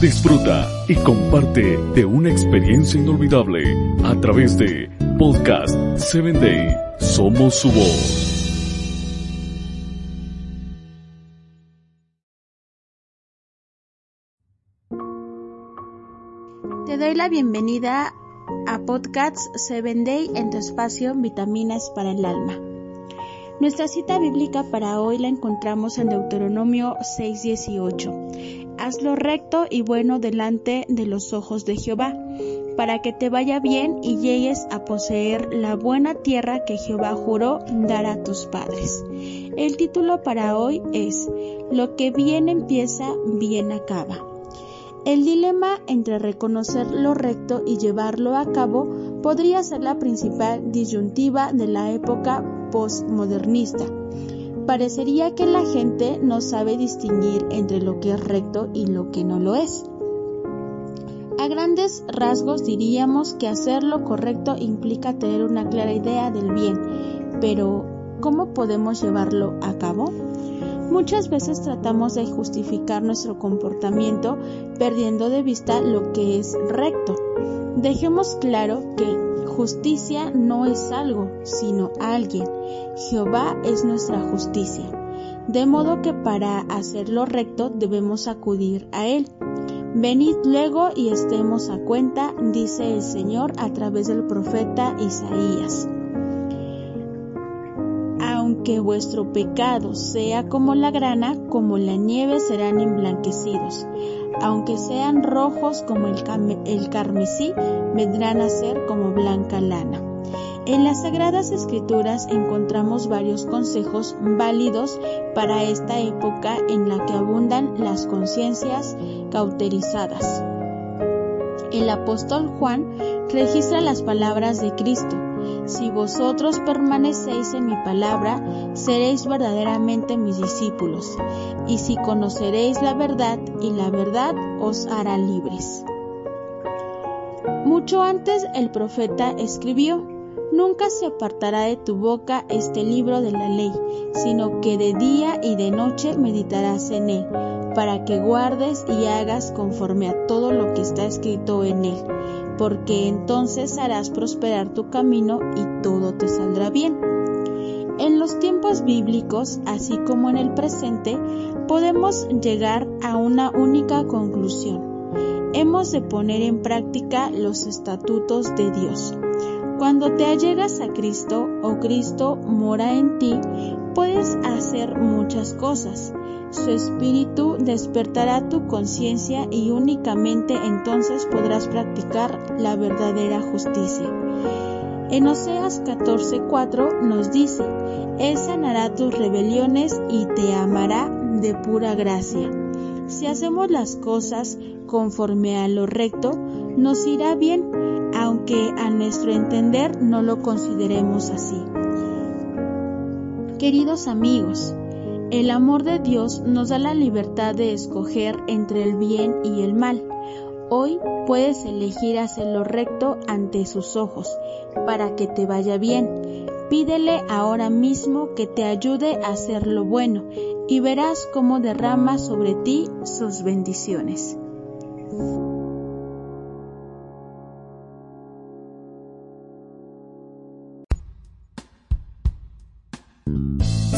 Disfruta y comparte de una experiencia inolvidable a través de Podcast 7 Day. Somos su voz. Te doy la bienvenida a Podcast 7 Day en tu espacio Vitaminas para el Alma. Nuestra cita bíblica para hoy la encontramos en Deuteronomio 6:18. Haz lo recto y bueno delante de los ojos de Jehová, para que te vaya bien y llegues a poseer la buena tierra que Jehová juró dar a tus padres. El título para hoy es Lo que bien empieza, bien acaba. El dilema entre reconocer lo recto y llevarlo a cabo podría ser la principal disyuntiva de la época postmodernista. Parecería que la gente no sabe distinguir entre lo que es recto y lo que no lo es. A grandes rasgos diríamos que hacer lo correcto implica tener una clara idea del bien, pero ¿cómo podemos llevarlo a cabo? Muchas veces tratamos de justificar nuestro comportamiento perdiendo de vista lo que es recto. Dejemos claro que justicia no es algo, sino alguien. Jehová es nuestra justicia. De modo que para hacer lo recto debemos acudir a Él. Venid luego y estemos a cuenta, dice el Señor a través del profeta Isaías. Aunque vuestro pecado sea como la grana, como la nieve serán emblanquecidos aunque sean rojos como el, carmesí, vendrán a ser como blanca lana. En las Sagradas Escrituras encontramos varios consejos válidos para esta época en la que abundan las conciencias cauterizadas. El apóstol Juan registra las palabras de Cristo, si vosotros permanecéis en mi palabra, seréis verdaderamente mis discípulos, y si conoceréis la verdad, y la verdad os hará libres. Mucho antes el profeta escribió, Nunca se apartará de tu boca este libro de la ley, sino que de día y de noche meditarás en él, para que guardes y hagas conforme a todo lo que está escrito en él porque entonces harás prosperar tu camino y todo te saldrá bien. En los tiempos bíblicos, así como en el presente, podemos llegar a una única conclusión. Hemos de poner en práctica los estatutos de Dios. Cuando te allegas a Cristo o Cristo mora en ti, puedes hacer muchas cosas su espíritu despertará tu conciencia y únicamente entonces podrás practicar la verdadera justicia. En Oseas 14:4 nos dice, Él sanará tus rebeliones y te amará de pura gracia. Si hacemos las cosas conforme a lo recto, nos irá bien, aunque a nuestro entender no lo consideremos así. Queridos amigos, el amor de Dios nos da la libertad de escoger entre el bien y el mal. Hoy puedes elegir hacer lo recto ante sus ojos para que te vaya bien. Pídele ahora mismo que te ayude a hacer lo bueno y verás cómo derrama sobre ti sus bendiciones.